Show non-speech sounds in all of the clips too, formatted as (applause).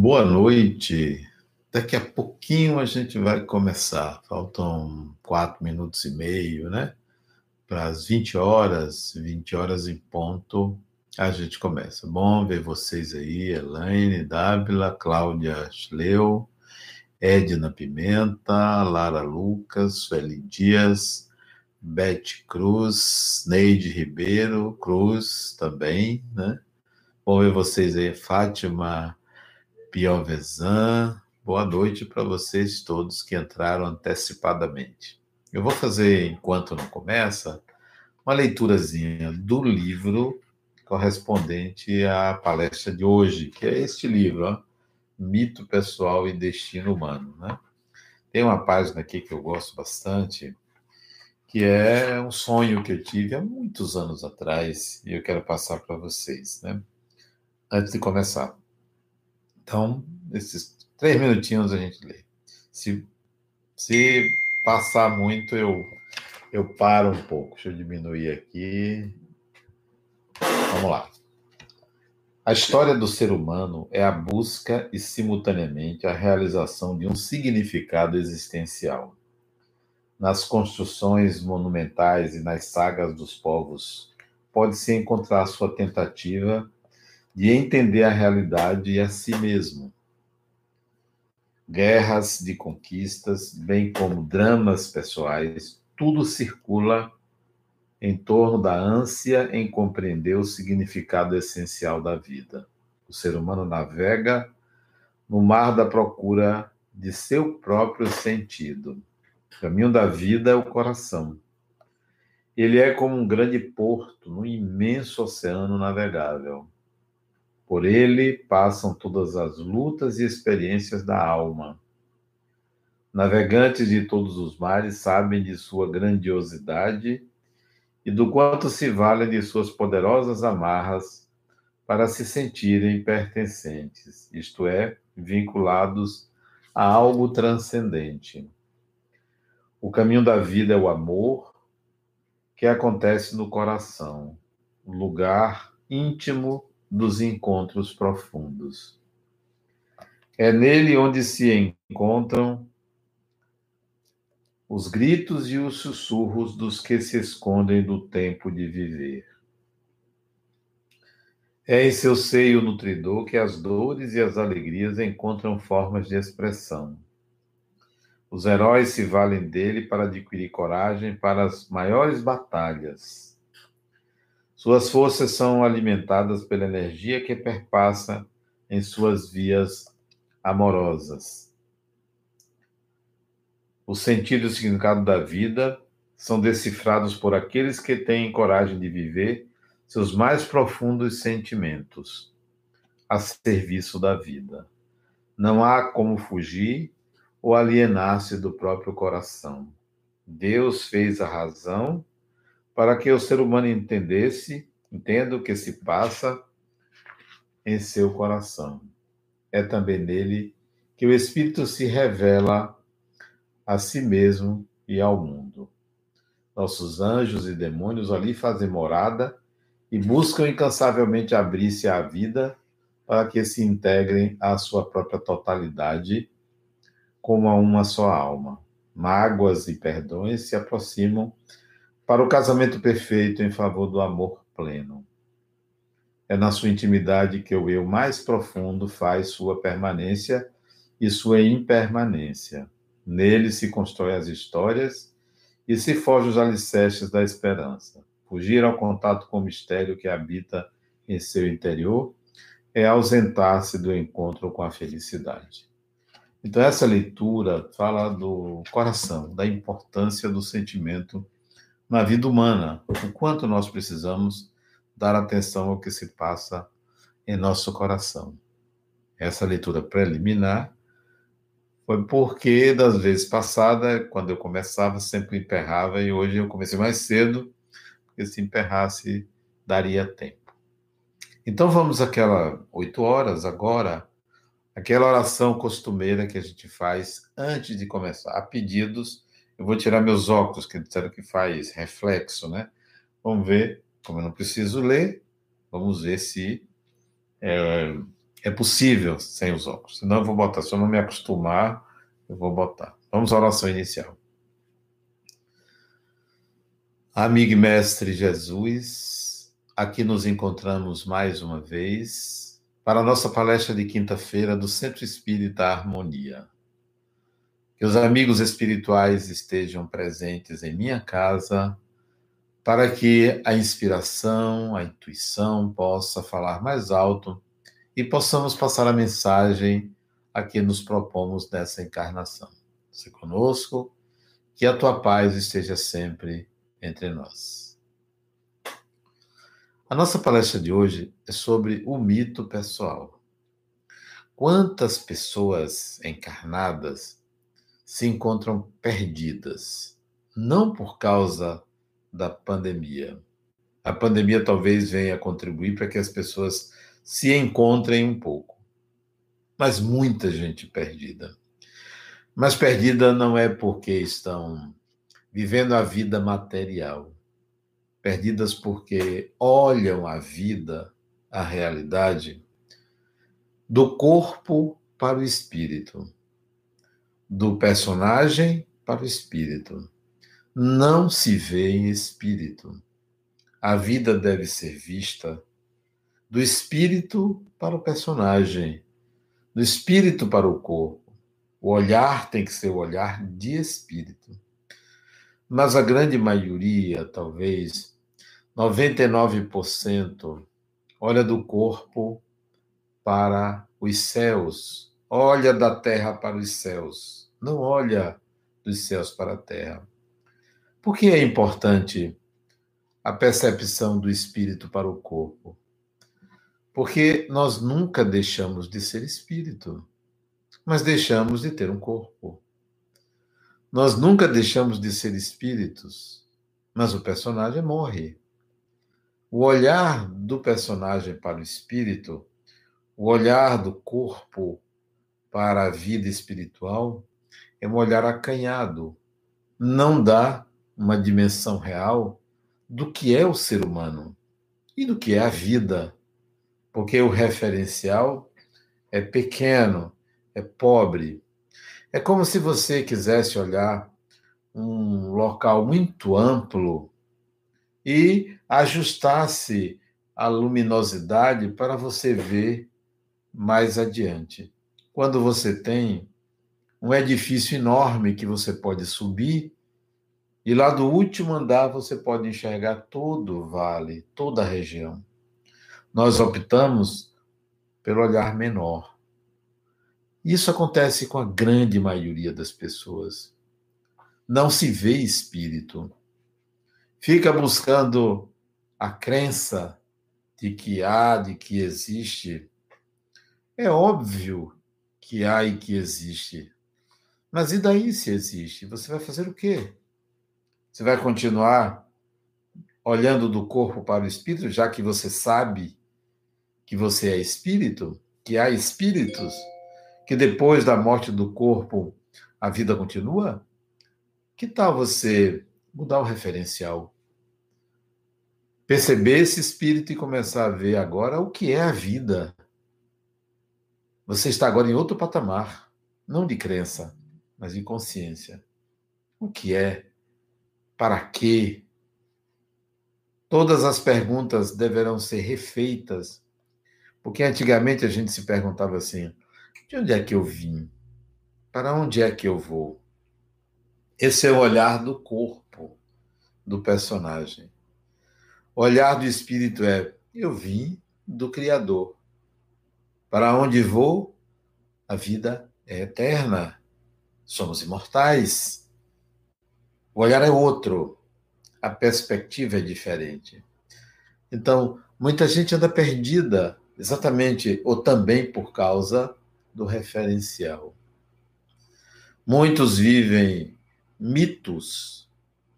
Boa noite. Daqui a pouquinho a gente vai começar. Faltam quatro minutos e meio, né? Para as 20 horas, 20 horas em ponto, a gente começa. Bom ver vocês aí, Elaine, Dávila, Cláudia Schleu, Edna Pimenta, Lara Lucas, Sueli Dias, Beth Cruz, Neide Ribeiro Cruz também, né? Bom ver vocês aí, Fátima Piovesan. Boa noite para vocês todos que entraram antecipadamente. Eu vou fazer, enquanto não começa, uma leiturazinha do livro correspondente à palestra de hoje, que é este livro, ó, Mito Pessoal e Destino Humano. Né? Tem uma página aqui que eu gosto bastante, que é um sonho que eu tive há muitos anos atrás, e eu quero passar para vocês, né? antes de começar. Então, esses três minutinhos a gente lê. Se, se passar muito, eu, eu paro um pouco. Deixa eu diminuir aqui. Vamos lá. A história do ser humano é a busca e, simultaneamente, a realização de um significado existencial. Nas construções monumentais e nas sagas dos povos, pode-se encontrar sua tentativa de entender a realidade e a si mesmo. Guerras de conquistas, bem como dramas pessoais, tudo circula em torno da ânsia em compreender o significado essencial da vida. O ser humano navega no mar da procura de seu próprio sentido. O caminho da vida é o coração. Ele é como um grande porto no imenso oceano navegável. Por ele passam todas as lutas e experiências da alma. Navegantes de todos os mares sabem de sua grandiosidade e do quanto se valem de suas poderosas amarras para se sentirem pertencentes, isto é, vinculados a algo transcendente. O caminho da vida é o amor, que acontece no coração, lugar íntimo dos encontros profundos. É nele onde se encontram os gritos e os sussurros dos que se escondem do tempo de viver. É em seu seio nutridor que as dores e as alegrias encontram formas de expressão. Os heróis se valem dele para adquirir coragem para as maiores batalhas suas forças são alimentadas pela energia que perpassa em suas vias amorosas. O sentido e o significado da vida são decifrados por aqueles que têm coragem de viver seus mais profundos sentimentos a serviço da vida. Não há como fugir ou alienar-se do próprio coração. Deus fez a razão para que o ser humano entendesse, entenda o que se passa em seu coração. É também nele que o Espírito se revela a si mesmo e ao mundo. Nossos anjos e demônios ali fazem morada e buscam incansavelmente abrir-se à vida para que se integrem à sua própria totalidade como a uma só alma. Mágoas e perdões se aproximam para o casamento perfeito em favor do amor pleno. É na sua intimidade que o eu mais profundo faz sua permanência e sua impermanência. Nele se constroem as histórias e se forjam os alicerces da esperança. Fugir ao contato com o mistério que habita em seu interior é ausentar-se do encontro com a felicidade. Então, essa leitura fala do coração, da importância do sentimento na vida humana, o quanto nós precisamos dar atenção ao que se passa em nosso coração. Essa leitura preliminar foi porque, das vezes passadas, quando eu começava, sempre emperrava, e hoje eu comecei mais cedo, porque se emperrasse, daria tempo. Então vamos àquela oito horas agora, aquela oração costumeira que a gente faz antes de começar, a pedidos eu vou tirar meus óculos, que disseram que faz reflexo, né? Vamos ver, como eu não preciso ler, vamos ver se é, É possível sem os óculos. Senão eu vou botar. Se eu não me acostumar, eu vou botar. Vamos à oração inicial. Amigo e mestre Jesus, aqui nos encontramos mais uma vez para a nossa palestra de quinta-feira do Centro Espírita Harmonia. Que os amigos espirituais estejam presentes em minha casa para que a inspiração, a intuição possa falar mais alto e possamos passar a mensagem a que nos propomos nessa encarnação. Se conosco, que a tua paz esteja sempre entre nós. A nossa palestra de hoje é sobre o mito pessoal. Quantas pessoas encarnadas se encontram perdidas, não por causa da pandemia. A pandemia talvez venha contribuir para que as pessoas se encontrem um pouco. Mas muita gente perdida. Mas perdida não é porque estão vivendo a vida material. Perdidas porque olham a vida, a realidade, do corpo para o espírito, do personagem para o espírito não se vê em espírito. A vida deve ser vista do espírito para o personagem, do espírito para o corpo. O olhar tem que ser o olhar de espírito. Mas a grande maioria, talvez 99%, olha do corpo para os céus, olha da terra para os céus, não olha dos céus para a terra. Por que é importante a percepção do espírito para o corpo? Porque nós nunca deixamos de ser espírito, mas deixamos de ter um corpo. Nós nunca deixamos de ser espíritos, mas o personagem morre. O olhar do personagem para o espírito, o olhar do corpo para a vida espiritual, é um olhar acanhado. Não dá uma dimensão real do que é o ser humano e do que é a vida, porque o referencial é pequeno, é pobre. É como se você quisesse olhar um local muito amplo e ajustasse a luminosidade para você ver mais adiante. Quando você tem um edifício enorme que você pode subir, e lá do último andar você pode enxergar todo o vale, toda a região. Nós optamos pelo olhar menor. Isso acontece com a grande maioria das pessoas. Não se vê espírito. Fica buscando a crença de que há, de que existe. É óbvio que há e que existe. Mas e daí se existe? Você vai fazer o quê? Você vai continuar olhando do corpo para o espírito, já que você sabe que você é espírito, que há espíritos, que depois da morte do corpo a vida continua? Que tal você mudar o referencial? Perceber esse espírito e começar a ver agora o que é a vida. Você está agora em outro patamar, não de crença, mas de consciência. O que é para quê? Todas as perguntas deverão ser refeitas, porque antigamente a gente se perguntava assim: de onde é que eu vim? Para onde é que eu vou? Esse é o olhar do corpo do personagem. O olhar do espírito é: eu vim do Criador. Para onde vou? A vida é eterna. Somos imortais. O olhar é outro, a perspectiva é diferente. Então, muita gente anda perdida, exatamente ou também por causa do referencial. Muitos vivem mitos.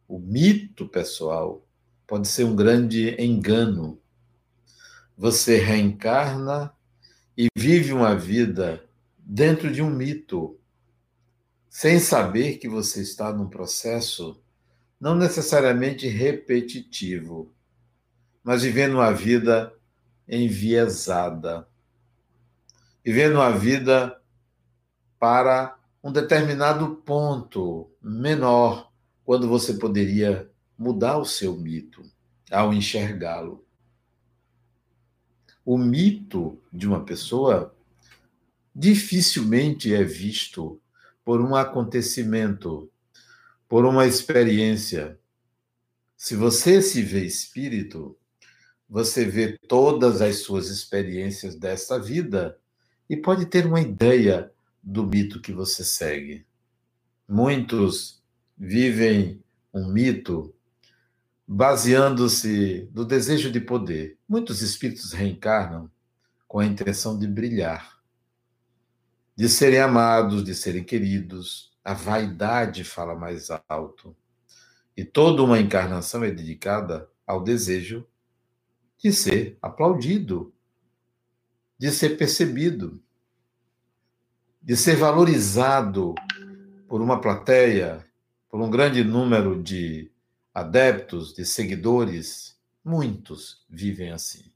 O mito pessoal pode ser um grande engano. Você reencarna e vive uma vida dentro de um mito sem saber que você está num processo não necessariamente repetitivo, mas vivendo uma vida enviesada. vivendo a vida para um determinado ponto menor, quando você poderia mudar o seu mito ao enxergá-lo. O mito de uma pessoa dificilmente é visto por um acontecimento, por uma experiência. Se você se vê espírito, você vê todas as suas experiências desta vida e pode ter uma ideia do mito que você segue. Muitos vivem um mito baseando-se no desejo de poder. Muitos espíritos reencarnam com a intenção de brilhar, de serem amados, de serem queridos. A vaidade fala mais alto. E toda uma encarnação é dedicada ao desejo de ser aplaudido, de ser percebido, de ser valorizado por uma plateia, por um grande número de adeptos, de seguidores. Muitos vivem assim.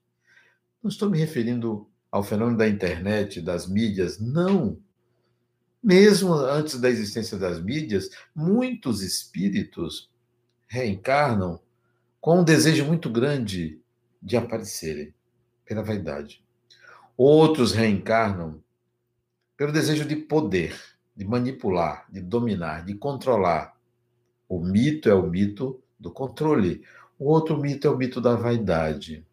Não estou me referindo ao fenômeno da internet, das mídias, não. Mesmo antes da existência das mídias, muitos espíritos reencarnam com um desejo muito grande de aparecerem pela vaidade. Outros reencarnam pelo desejo de poder, de manipular, de dominar, de controlar. O mito é o mito do controle. O outro mito é o mito da vaidade.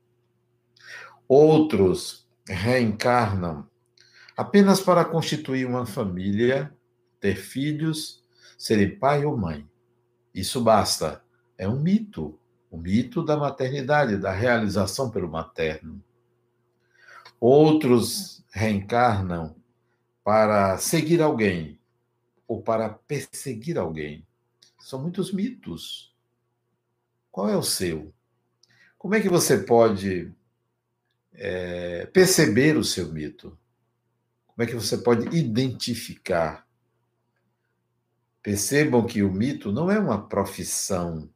Outros reencarnam apenas para constituir uma família, ter filhos, serem pai ou mãe. Isso basta. É um mito. O mito da maternidade, da realização pelo materno. Outros reencarnam para seguir alguém ou para perseguir alguém. São muitos mitos. Qual é o seu? Como é que você pode é, perceber o seu mito? Como é que você pode identificar? Percebam que o mito não é uma profissão,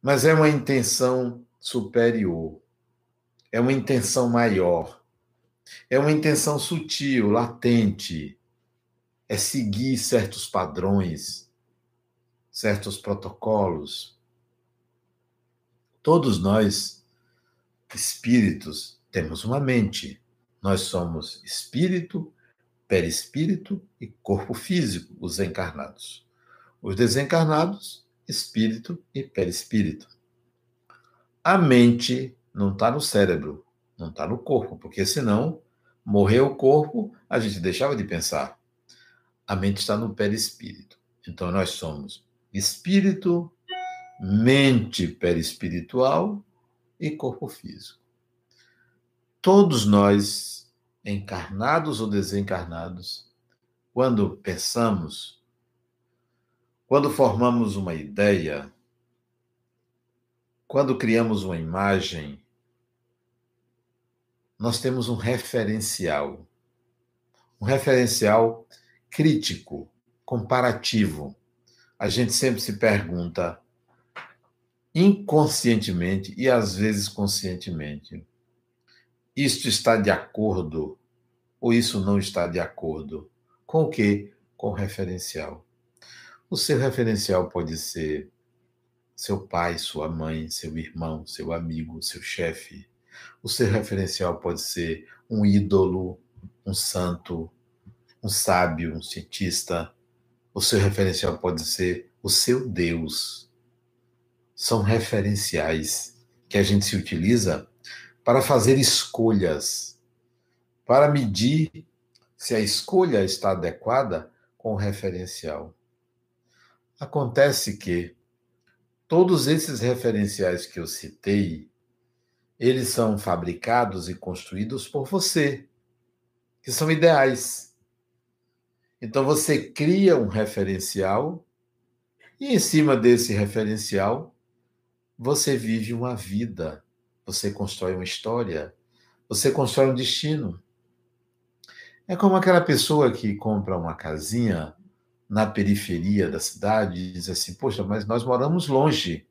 mas é uma intenção superior, é uma intenção maior, é uma intenção sutil, latente, é seguir certos padrões, certos protocolos. Todos nós, espíritos, temos uma mente. Nós somos espírito, perispírito e corpo físico, os encarnados. Os desencarnados espírito e perispírito. A mente não está no cérebro, não está no corpo, porque senão, morreu o corpo, a gente deixava de pensar. A mente está no perispírito. Então, nós somos espírito, mente perispiritual e corpo físico. Todos nós, encarnados ou desencarnados, quando pensamos, quando formamos uma ideia, quando criamos uma imagem, nós temos um referencial. Um referencial crítico, comparativo. A gente sempre se pergunta, inconscientemente e às vezes conscientemente, isto está de acordo ou isso não está de acordo? Com o que? Com o referencial. O seu referencial pode ser seu pai, sua mãe, seu irmão, seu amigo, seu chefe. O seu referencial pode ser um ídolo, um santo, um sábio, um cientista. O seu referencial pode ser o seu Deus. São referenciais que a gente se utiliza para fazer escolhas, para medir se a escolha está adequada com o referencial. Acontece que todos esses referenciais que eu citei, eles são fabricados e construídos por você, que são ideais. Então você cria um referencial e em cima desse referencial você vive uma vida, você constrói uma história, você constrói um destino. É como aquela pessoa que compra uma casinha na periferia da cidade e diz assim: Poxa, mas nós moramos longe.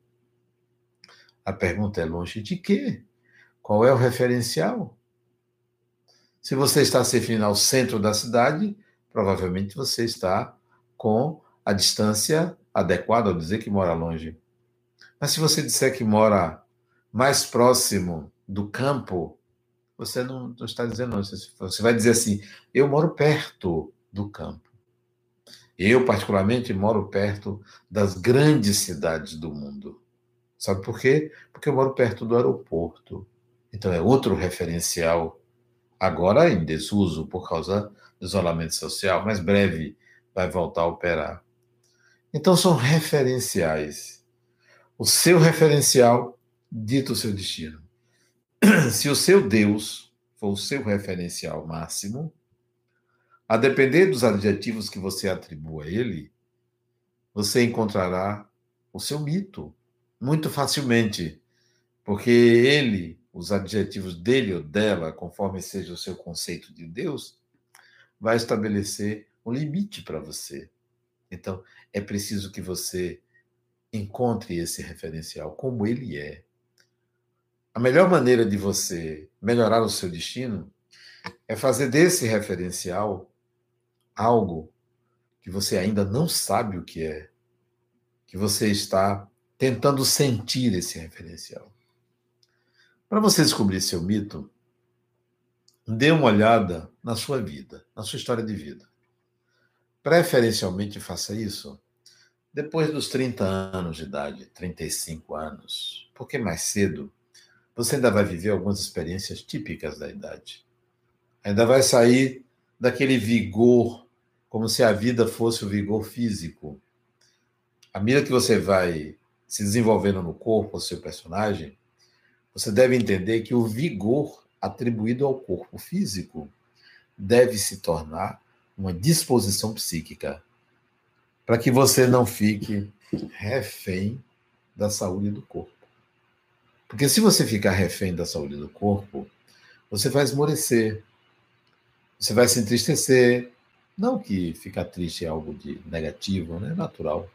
A pergunta é: longe de quê? Qual é o referencial? Se você está se referindo ao centro da cidade, provavelmente você está com a distância adequada ao dizer que mora longe. Mas se você disser que mora mais próximo do campo, você não, não está dizendo não. Você vai dizer assim: eu moro perto do campo. Eu, particularmente, moro perto das grandes cidades do mundo. Sabe por quê? Porque eu moro perto do aeroporto. Então é outro referencial, agora em desuso por causa do isolamento social, mas breve vai voltar a operar. Então são referenciais. O seu referencial dita o seu destino. (clears throat) Se o seu Deus for o seu referencial máximo, a depender dos adjetivos que você atribua a ele, você encontrará o seu mito muito facilmente, porque ele, os adjetivos dele ou dela, conforme seja o seu conceito de Deus, vai estabelecer um limite para você. Então, é preciso que você encontre esse referencial como ele é. A melhor maneira de você melhorar o seu destino é fazer desse referencial algo que você ainda não sabe o que é, que você está tentando sentir esse referencial. Para você descobrir seu mito, dê uma olhada na sua vida, na sua história de vida. Preferencialmente faça isso depois dos 30 anos de idade, 35 anos, porque mais cedo você ainda vai viver algumas experiências típicas da idade. Ainda vai sair daquele vigor como se a vida fosse o vigor físico. À medida que você vai se desenvolvendo no corpo, o seu personagem, você deve entender que o vigor atribuído ao corpo físico deve se tornar uma disposição psíquica, para que você não fique refém da saúde do corpo. Porque se você ficar refém da saúde do corpo, você vai esmorecer, você vai se entristecer, não que ficar triste é algo de negativo, né? natural.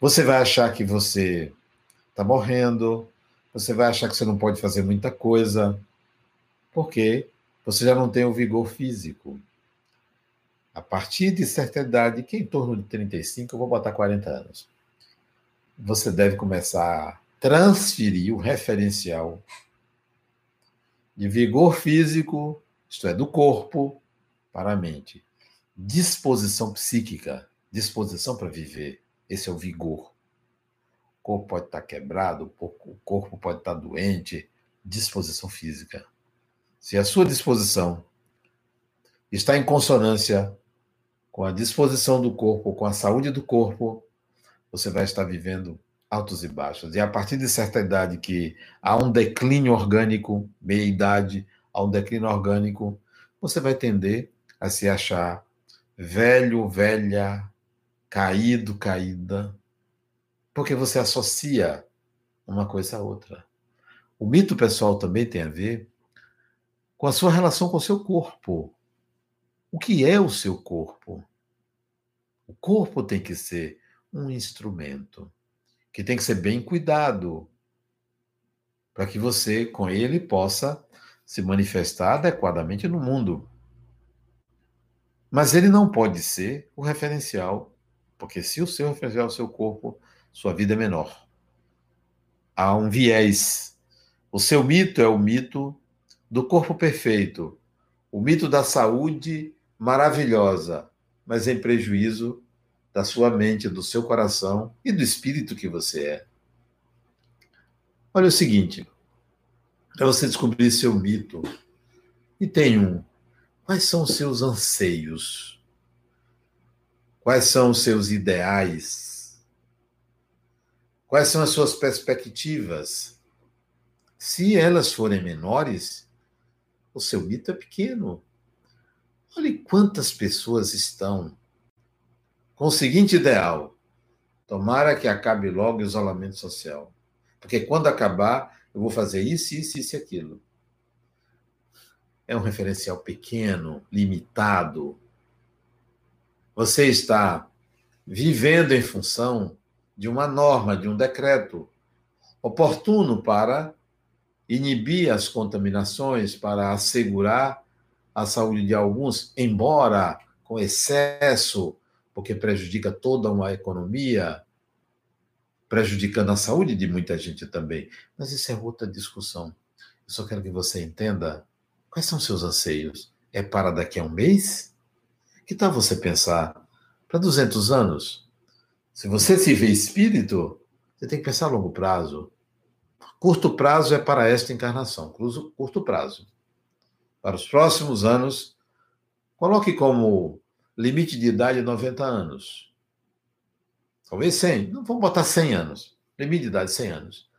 Você vai achar que você está morrendo, você vai achar que você não pode fazer muita coisa, porque você já não tem o vigor físico. A partir de certa idade, que é em torno de 35, eu vou botar 40 anos, você deve começar a transferir o referencial de vigor físico, isto é, do corpo, para a mente disposição psíquica, disposição para viver. Esse é o vigor. O corpo pode estar quebrado, o corpo pode estar doente, disposição física. Se a sua disposição está em consonância com a disposição do corpo, com a saúde do corpo, você vai estar vivendo altos e baixos. E a partir de certa idade que há um declínio orgânico, meia idade, há um declínio orgânico, você vai tender a se achar velho, velha, caído, caída, porque você associa uma coisa a outra. O mito pessoal também tem a ver com a sua relação com o seu corpo. O que é o seu corpo? O corpo tem que ser um instrumento que tem que ser bem cuidado para que você, com ele, possa se manifestar adequadamente no mundo. Mas ele não pode ser o referencial, porque se o seu referencial é o seu corpo, sua vida é menor. Há um viés. O seu mito é o mito do corpo perfeito, o mito da saúde maravilhosa, mas em prejuízo da sua mente, do seu coração e do espírito que você é. Olha o seguinte, para você descobrir seu mito, e tem um Quais são os seus anseios? Quais são os seus ideais? Quais são as suas perspectivas? Se elas forem menores, o seu mito é pequeno. Olhe quantas pessoas estão com o seguinte ideal: tomara que acabe logo o isolamento social. Porque quando acabar, eu vou fazer isso, isso, isso e aquilo é um referencial pequeno, limitado. Você está vivendo em função de uma norma, de um decreto oportuno para inibir as contaminações, para assegurar a saúde de alguns, embora com excesso, porque prejudica toda uma economia, prejudicando a saúde de muita gente também. Mas isso é outra discussão. Eu só quero que você entenda quais são seus anseios. É para daqui a um mês? Que tal você pensar para 200 anos? Se você se vê espírito, você tem que pensar a longo prazo. Curto prazo é para esta encarnação, curto prazo. Para os próximos anos, coloque como limite de idade 90 anos. Talvez 100, não vamos botar 100 anos. Limite de idade 100 anos.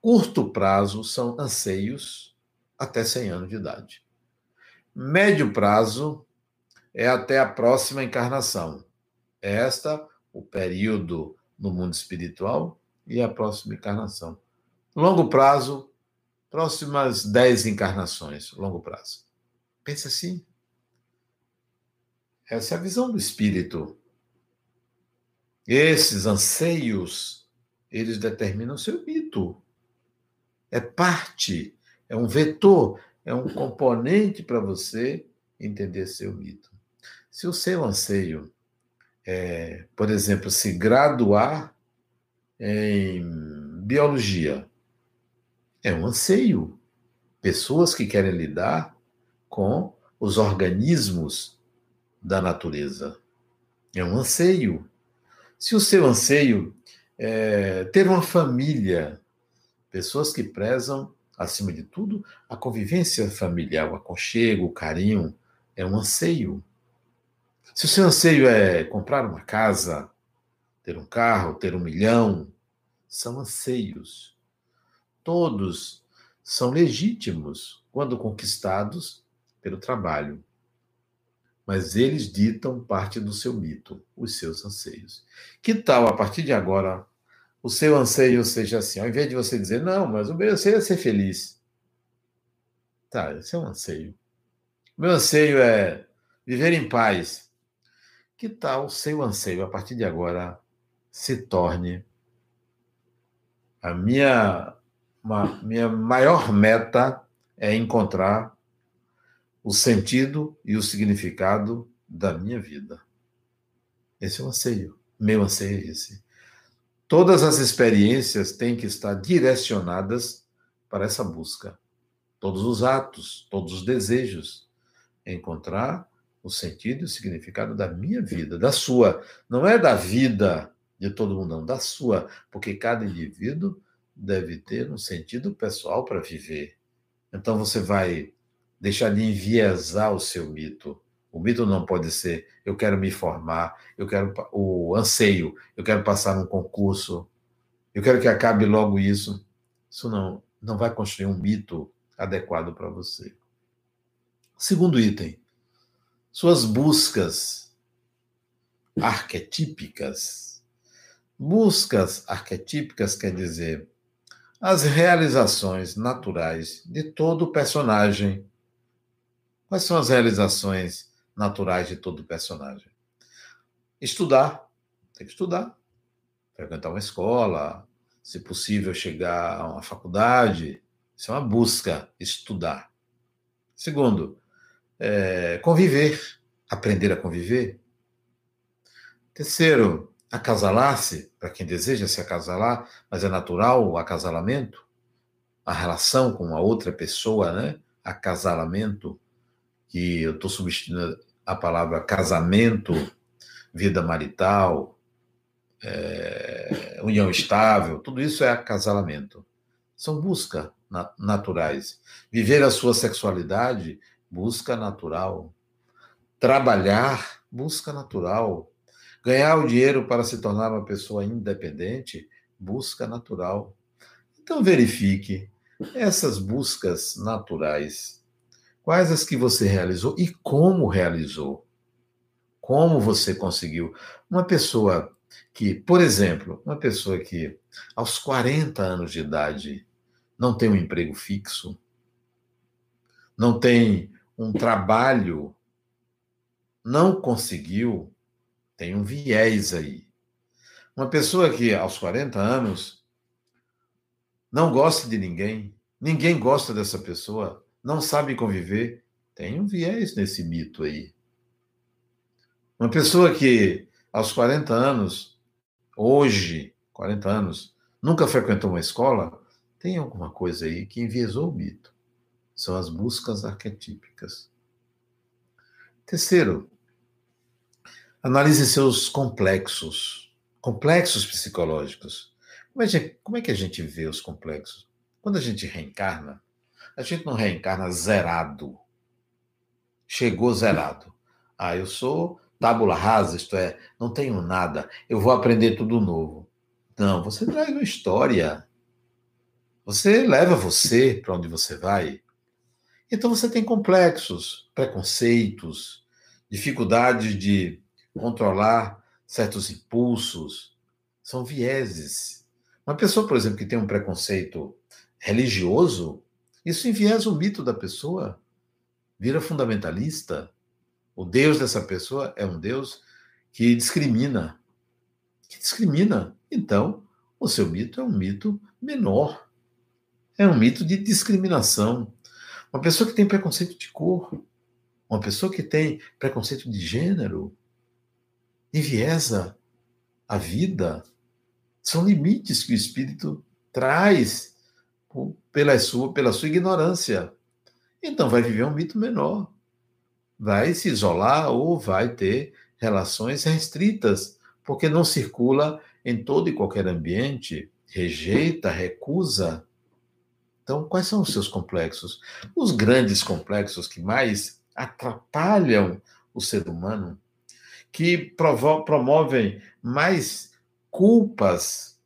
Curto prazo são anseios até 100 anos de idade. Médio prazo é até a próxima encarnação. Esta, o período no mundo espiritual e a próxima encarnação. Longo prazo, próximas 10 encarnações, longo prazo. Pense assim. Essa é a visão do espírito. Esses anseios, eles determinam seu mito. É parte, é um vetor, é um componente para você entender seu mito. Se o seu anseio é, por exemplo, se graduar em biologia, é um anseio. Pessoas que querem lidar com os organismos da natureza. É um anseio. Se o seu anseio é ter uma família, pessoas que prezam, acima de tudo, a convivência familiar, o aconchego, o carinho, é um anseio. Se o seu anseio é comprar uma casa, ter um carro, ter um milhão, são anseios. Todos são legítimos quando conquistados pelo trabalho. Mas eles ditam parte do seu mito, os seus anseios. Que tal, a partir de agora, o seu anseio seja assim, ao invés de você dizer, não, mas o meu anseio é ser feliz. Tá, esse é um anseio. O meu anseio é viver em paz. Que tal o seu anseio, a partir de agora, se torne a minha, uma, minha maior meta é encontrar o sentido e o significado da minha vida. Esse é o anseio. Meu anseio é esse. Todas as experiências têm que estar direcionadas para essa busca. Todos os atos, todos os desejos. Encontrar o sentido e o significado da minha vida, da sua. Não é da vida de todo mundo, não, da sua. Porque cada indivíduo deve ter um sentido pessoal para viver. Então você vai deixar de enviesar o seu mito. O mito não pode ser eu quero me formar, eu quero o anseio, eu quero passar num concurso, eu quero que acabe logo isso. Isso não, não vai construir um mito adequado para você. Segundo item, suas buscas arquetípicas. Buscas arquetípicas quer dizer as realizações naturais de todo personagem. Quais são as realizações naturais de todo personagem? Estudar, tem que estudar, frequentar uma escola, se possível chegar a uma faculdade, isso é uma busca, estudar. Segundo, é, conviver, aprender a conviver. Terceiro, acasalar-se, para quem deseja se acasalar, mas é natural o acasalamento, a relação com a outra pessoa, né? Acasalamento, que eu estou substituindo a palavra casamento, vida marital, é, união estável, tudo isso é acasalamento. São buscas naturais. Viver a sua sexualidade busca natural. Trabalhar, busca natural. Ganhar o dinheiro para se tornar uma pessoa independente, busca natural. Então verifique essas buscas naturais. Quais as que você realizou e como realizou? Como você conseguiu? Uma pessoa que, por exemplo, uma pessoa que aos 40 anos de idade não tem um emprego fixo, não tem um trabalho não conseguiu, tem um viés aí. Uma pessoa que aos 40 anos não gosta de ninguém, ninguém gosta dessa pessoa, não sabe conviver, Tem um viés nesse mito aí. Uma pessoa que aos 40 anos, hoje, 40 anos, nunca frequentou uma escola, tem alguma coisa aí que enviesou o mito. São as buscas arquetípicas. Terceiro, analise seus complexos, complexos psicológicos. Como é, como é que a gente vê os complexos? Quando a gente reencarna, a gente não reencarna zerado. Chegou zerado. Ah, eu sou tábula rasa, isto é, não tenho nada, eu vou aprender tudo novo. Não, você traz uma história. Você leva você para onde você vai. Então você tem complexos, preconceitos, dificuldades de controlar certos impulsos. São vieses. Uma pessoa, por exemplo, que tem um preconceito religioso, isso enviesa o mito da pessoa, vira fundamentalista, o Deus dessa pessoa é um Deus que discrimina. Que discrimina. Então, o seu mito é um mito menor. É um mito de discriminação. Uma pessoa que tem preconceito de cor, uma pessoa que tem preconceito de gênero, enviesa a vida. São limites que o espírito traz pela sua, pela sua ignorância. Então vai viver um mito menor vai se isolar ou vai ter relações restritas, porque não circula em todo e qualquer ambiente, rejeita, recusa. Então, quais são os seus complexos? Os grandes complexos que mais atrapalham o ser humano, que promovem mais culpas,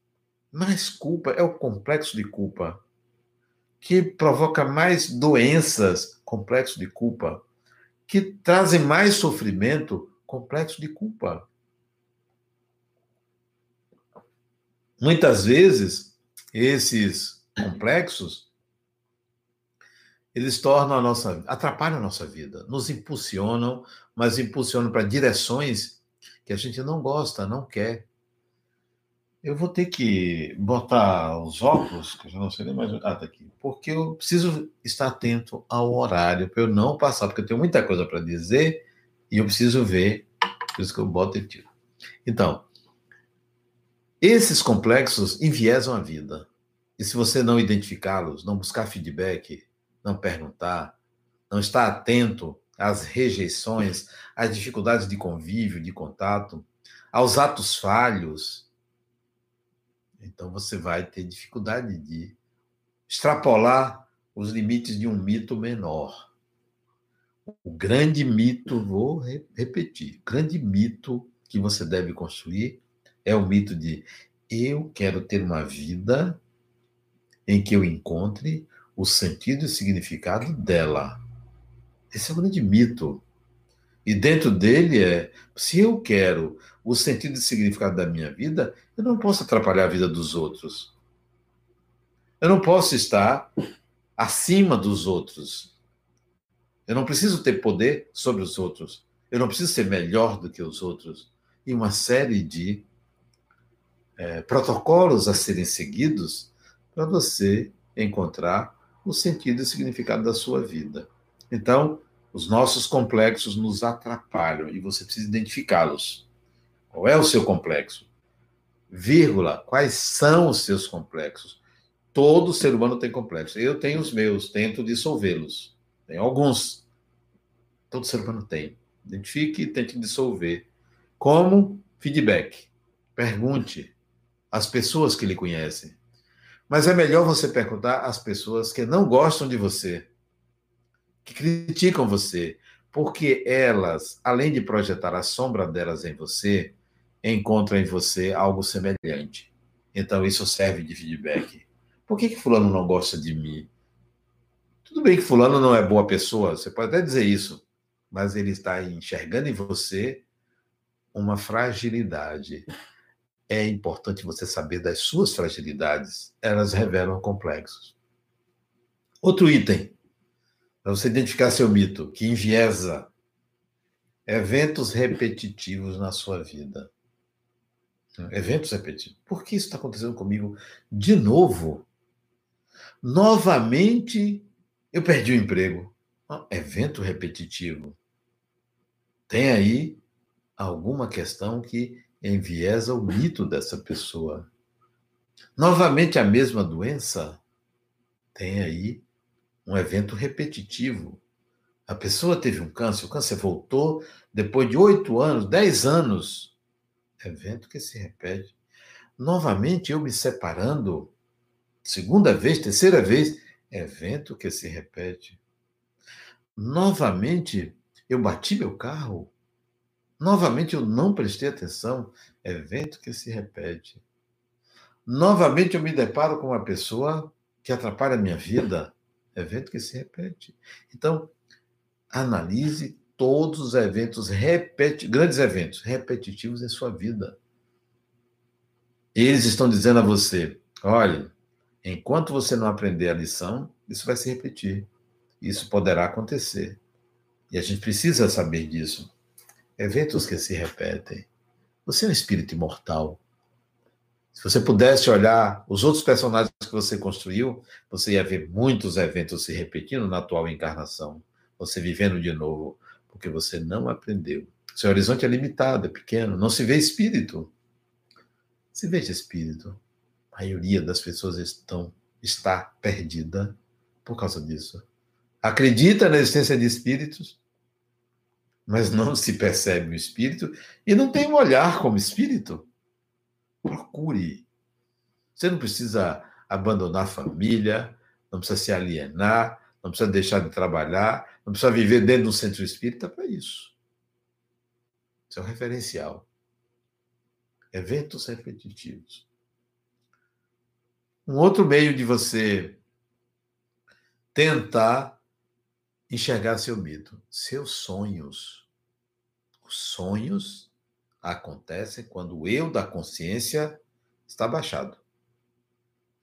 mais culpa, é o complexo de culpa, que provoca mais doenças, complexo de culpa que trazem mais sofrimento, complexo de culpa. Muitas vezes, esses complexos eles tornam a nossa, atrapalham a nossa vida, nos impulsionam, mas impulsionam para direções que a gente não gosta, não quer. Eu vou ter que botar os óculos, que eu já não sei nem mais. Ah, tá aqui. Porque eu preciso estar atento ao horário, para eu não passar, porque eu tenho muita coisa para dizer e eu preciso ver. Por isso que eu boto e tiro. Então, esses complexos enviesam a vida. E se você não identificá-los, não buscar feedback, não perguntar, não estar atento às rejeições, às dificuldades de convívio, de contato, aos atos falhos, então você vai ter dificuldade de extrapolar os limites de um mito menor. O grande mito, vou repetir, o grande mito que você deve construir é o mito de eu quero ter uma vida em que eu encontre o sentido e significado dela. Esse é o grande mito. E dentro dele é: se eu quero o sentido e significado da minha vida, eu não posso atrapalhar a vida dos outros. Eu não posso estar acima dos outros. Eu não preciso ter poder sobre os outros. Eu não preciso ser melhor do que os outros. E uma série de é, protocolos a serem seguidos para você encontrar o sentido e significado da sua vida. Então, os nossos complexos nos atrapalham e você precisa identificá-los. Qual é o seu complexo? Vírgula, quais são os seus complexos? Todo ser humano tem complexos. Eu tenho os meus, tento dissolvê-los. Tem alguns. Todo ser humano tem. Identifique e tente dissolver. Como feedback. Pergunte às pessoas que lhe conhecem. Mas é melhor você perguntar às pessoas que não gostam de você que criticam você, porque elas, além de projetar a sombra delas em você, encontram em você algo semelhante. Então isso serve de feedback. Por que, que fulano não gosta de mim? Tudo bem que fulano não é boa pessoa, você pode até dizer isso, mas ele está enxergando em você uma fragilidade. É importante você saber das suas fragilidades, elas revelam complexos. Outro item, para você identificar seu mito, que enviesa eventos repetitivos na sua vida. Eventos repetitivos. Por que isso está acontecendo comigo de novo? Novamente, eu perdi o emprego. evento repetitivo. Tem aí alguma questão que enviesa o mito dessa pessoa. Novamente a mesma doença? Tem aí um evento repetitivo. A pessoa teve um câncer, o câncer voltou depois de oito anos, dez anos. Evento que se repete. Novamente eu me separando, segunda vez, terceira vez, evento que se repete. Novamente eu bati meu carro. Novamente eu não prestei atenção, evento que se repete. Novamente eu me deparo com uma pessoa que atrapalha a minha vida, evento que se repete. Então, analise todos os eventos repeti grandes eventos repetitivos em sua vida. Eles estão dizendo a você: olha, enquanto você não aprender a lição, isso vai se repetir. Isso poderá acontecer. E a gente precisa saber disso. Eventos que se repetem. Você é um espírito imortal. Se você pudesse olhar os outros personagens que você construiu, você ia ver muitos eventos se repetindo na atual encarnação. Você vivendo de novo, porque você não aprendeu. Seu horizonte é limitado, é pequeno, não se vê espírito. Se veja espírito. A maioria das pessoas estão está perdida por causa disso. Acredita na existência de espíritos, mas não se percebe o espírito e não tem um olhar como espírito. Procure. Você não precisa abandonar a família, não precisa se alienar, não precisa deixar de trabalhar, não precisa viver dentro do centro espírita para isso. Isso é um referencial. Eventos repetitivos. Um outro meio de você tentar enxergar seu mito, seus sonhos. Os sonhos acontecem quando o eu da consciência está baixado.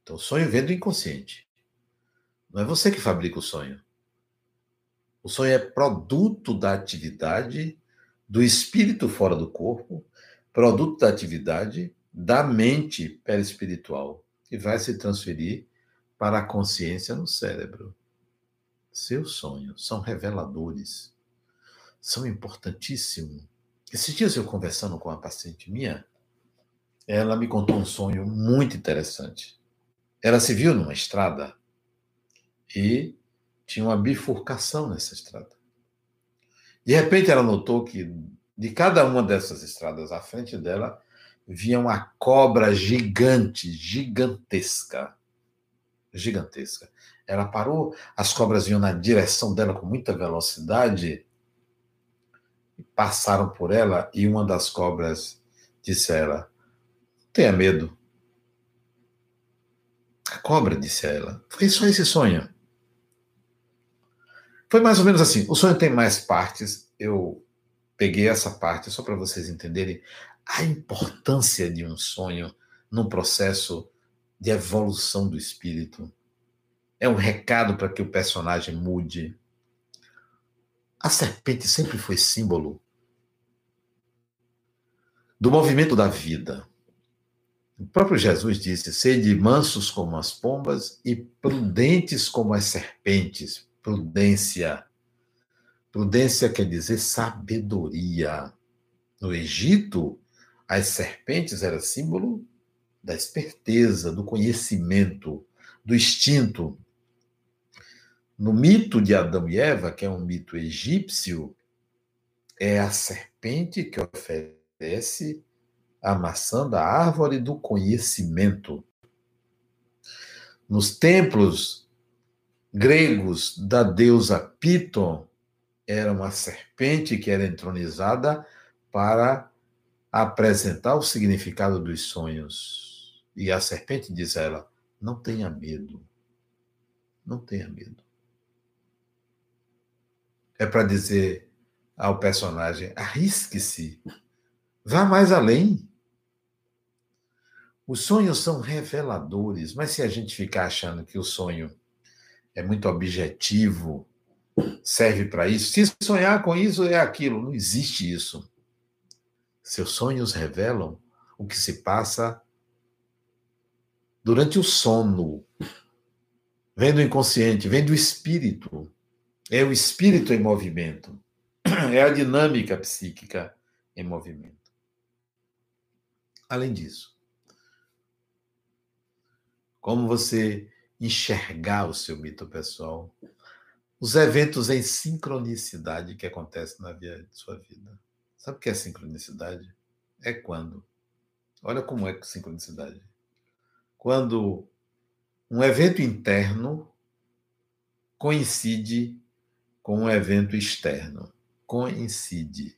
Então, o sonho vem do inconsciente. Não é você que fabrica o sonho. O sonho é produto da atividade do espírito fora do corpo, produto da atividade da mente perispiritual, que vai se transferir para a consciência no cérebro. Seus sonhos são reveladores, são importantíssimos. Esses dias eu conversando com uma paciente minha, ela me contou um sonho muito interessante. Ela se viu numa estrada e tinha uma bifurcação nessa estrada. De repente ela notou que de cada uma dessas estradas à frente dela vinha uma cobra gigante, gigantesca. Gigantesca. Ela parou, as cobras vinham na direção dela com muita velocidade, passaram por ela e uma das cobras disse a ela: Tenha medo. A cobra disse a ela: Foi só esse sonho. Foi mais ou menos assim. O sonho tem mais partes. Eu peguei essa parte só para vocês entenderem a importância de um sonho num processo de evolução do espírito. É um recado para que o personagem mude. A serpente sempre foi símbolo do movimento da vida. O próprio Jesus disse: sede mansos como as pombas e prudentes como as serpentes. Prudência. Prudência quer dizer sabedoria. No Egito, as serpentes eram símbolo da esperteza, do conhecimento, do instinto. No mito de Adão e Eva, que é um mito egípcio, é a serpente que oferece a maçã da árvore do conhecimento. Nos templos gregos da deusa Piton, era uma serpente que era entronizada para apresentar o significado dos sonhos. E a serpente diz a ela: não tenha medo. Não tenha medo é para dizer ao personagem: arrisque-se, vá mais além. Os sonhos são reveladores, mas se a gente ficar achando que o sonho é muito objetivo, serve para isso, se sonhar com isso é aquilo, não existe isso. Seus sonhos revelam o que se passa durante o sono. Vem do inconsciente, vem do espírito. É o espírito em movimento. É a dinâmica psíquica em movimento. Além disso, como você enxergar o seu mito pessoal, os eventos em sincronicidade que acontecem na vida de sua vida. Sabe o que é sincronicidade? É quando. Olha como é sincronicidade. Quando um evento interno coincide com um evento externo. Coincide.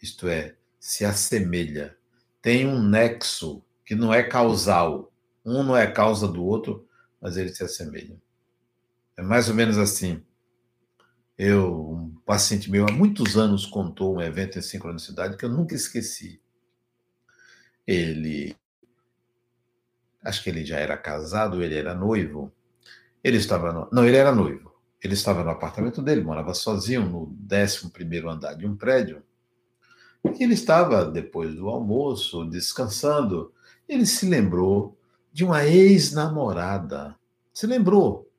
Isto é, se assemelha. Tem um nexo que não é causal. Um não é causa do outro, mas eles se assemelham. É mais ou menos assim. Eu, um paciente meu há muitos anos contou um evento em sincronicidade que eu nunca esqueci. Ele, acho que ele já era casado, ele era noivo. Ele estava no, não, ele era noivo. Ele estava no apartamento dele, morava sozinho no 11 primeiro andar de um prédio. E ele estava depois do almoço descansando. Ele se lembrou de uma ex-namorada. Se lembrou.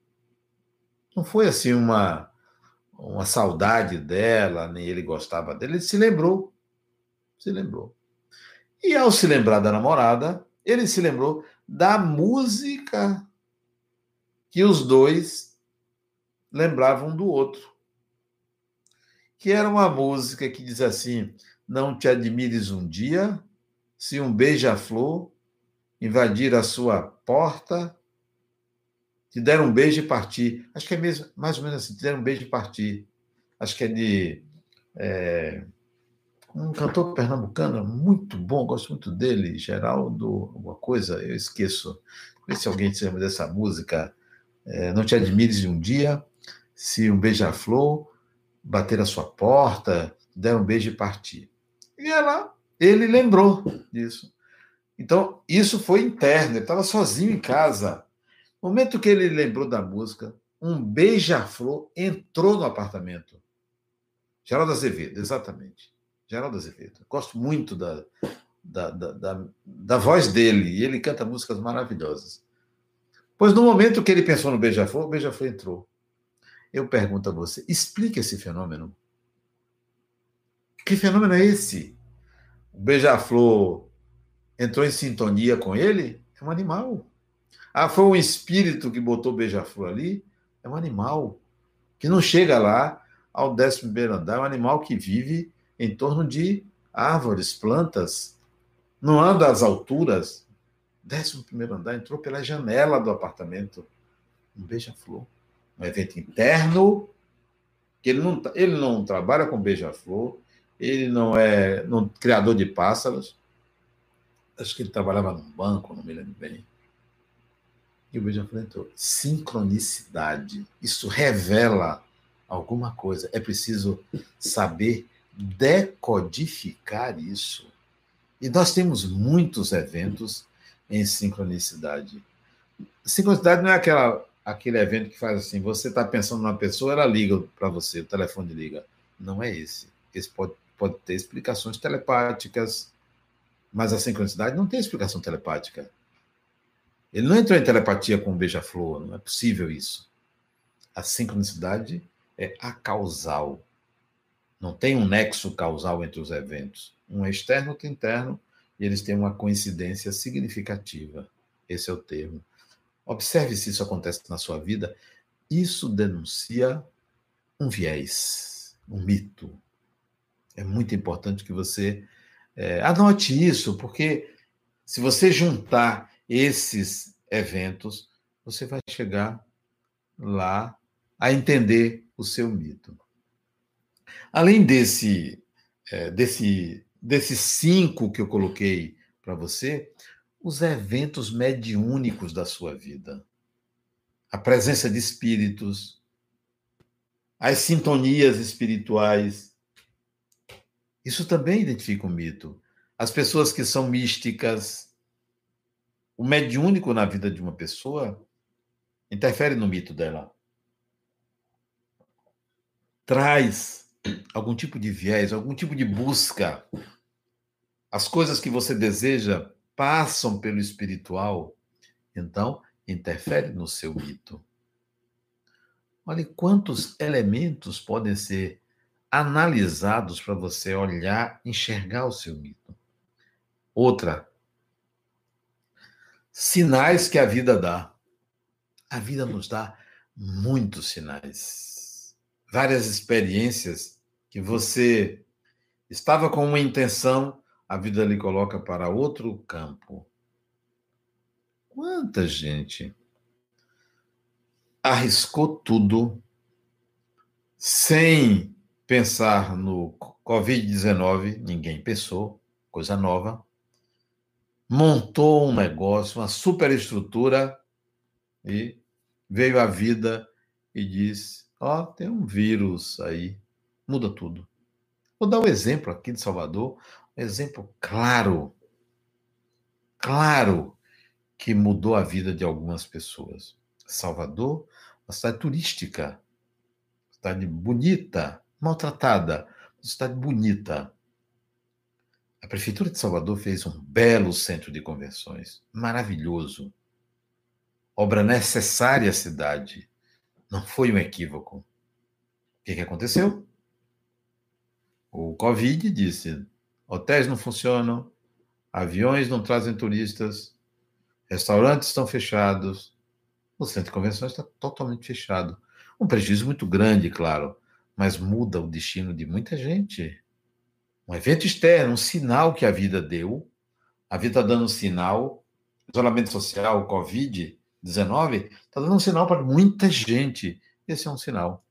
Não foi assim uma uma saudade dela, nem ele gostava dele, ele se lembrou. Se lembrou. E ao se lembrar da namorada, ele se lembrou da música que os dois lembravam do outro. Que era uma música que diz assim: Não te admires um dia se um beija-flor invadir a sua porta, te der um beijo e partir. Acho que é mesmo, mais ou menos assim, te der um beijo e partir. Acho que é de é, um cantor pernambucano muito bom, gosto muito dele, Geraldo, alguma coisa, eu esqueço. Sei se alguém se lembra dessa música. É, não te admires de um dia se um beija-flor bater a sua porta, der um beijo e partir. E ela, ele lembrou disso. Então, isso foi interno, ele estava sozinho em casa. No momento que ele lembrou da música, um beija-flor entrou no apartamento. Geraldo Azevedo, exatamente. Geraldo Azevedo. Gosto muito da, da, da, da, da voz dele, e ele canta músicas maravilhosas. Pois no momento que ele pensou no beija-flor, o beija-flor entrou. Eu pergunto a você, explique esse fenômeno. Que fenômeno é esse? O beija-flor entrou em sintonia com ele, é um animal. Ah, foi um espírito que botou beija-flor ali, é um animal que não chega lá ao décimo primeiro andar, é um animal que vive em torno de árvores, plantas, não anda às alturas. Décimo primeiro andar, entrou pela janela do apartamento. Um beija-flor. Um evento interno, que ele não, ele não trabalha com beija-flor, ele não é não, criador de pássaros, acho que ele trabalhava num banco, não me lembro bem. E o beija-flor entrou. Sincronicidade. Isso revela alguma coisa. É preciso saber decodificar isso. E nós temos muitos eventos em sincronicidade. Sincronicidade não é aquela, aquele evento que faz assim: você está pensando numa pessoa, ela liga para você, o telefone liga. Não é esse. Esse pode, pode ter explicações telepáticas, mas a sincronicidade não tem explicação telepática. Ele não entrou em telepatia com o beija-flor, não é possível isso. A sincronicidade é acausal. Não tem um nexo causal entre os eventos. Um é externo, outro é interno, e eles têm uma coincidência significativa. Esse é o termo. Observe se isso acontece na sua vida. Isso denuncia um viés, um mito, é muito importante que você é, anote isso, porque se você juntar esses eventos, você vai chegar lá a entender o seu mito. Além desse, é, desse, desses cinco que eu coloquei para você, os eventos mediúnicos da sua vida. A presença de espíritos, as sintonias espirituais, isso também identifica um mito. As pessoas que são místicas, o mediúnico na vida de uma pessoa interfere no mito dela. Traz algum tipo de viés, algum tipo de busca. As coisas que você deseja passam pelo espiritual, então interfere no seu mito. Olha quantos elementos podem ser analisados para você olhar, enxergar o seu mito. Outra, sinais que a vida dá. A vida nos dá muitos sinais. Várias experiências que você estava com uma intenção, a vida lhe coloca para outro campo. Quanta gente arriscou tudo sem pensar no Covid-19, ninguém pensou, coisa nova, montou um negócio, uma superestrutura e veio a vida e diz: Ó, oh, tem um vírus aí, muda tudo. Vou dar um exemplo aqui de Salvador, um exemplo claro, claro, que mudou a vida de algumas pessoas. Salvador, uma cidade turística, cidade bonita, maltratada, uma cidade bonita. A Prefeitura de Salvador fez um belo centro de convenções, maravilhoso. Obra necessária à cidade. Não foi um equívoco. O que, que aconteceu? O Covid disse: hotéis não funcionam, aviões não trazem turistas, restaurantes estão fechados, o centro de convenções está totalmente fechado. Um prejuízo muito grande, claro, mas muda o destino de muita gente. Um evento externo, um sinal que a vida deu, a vida está dando um sinal, isolamento social, Covid-19, está dando um sinal para muita gente. Esse é um sinal.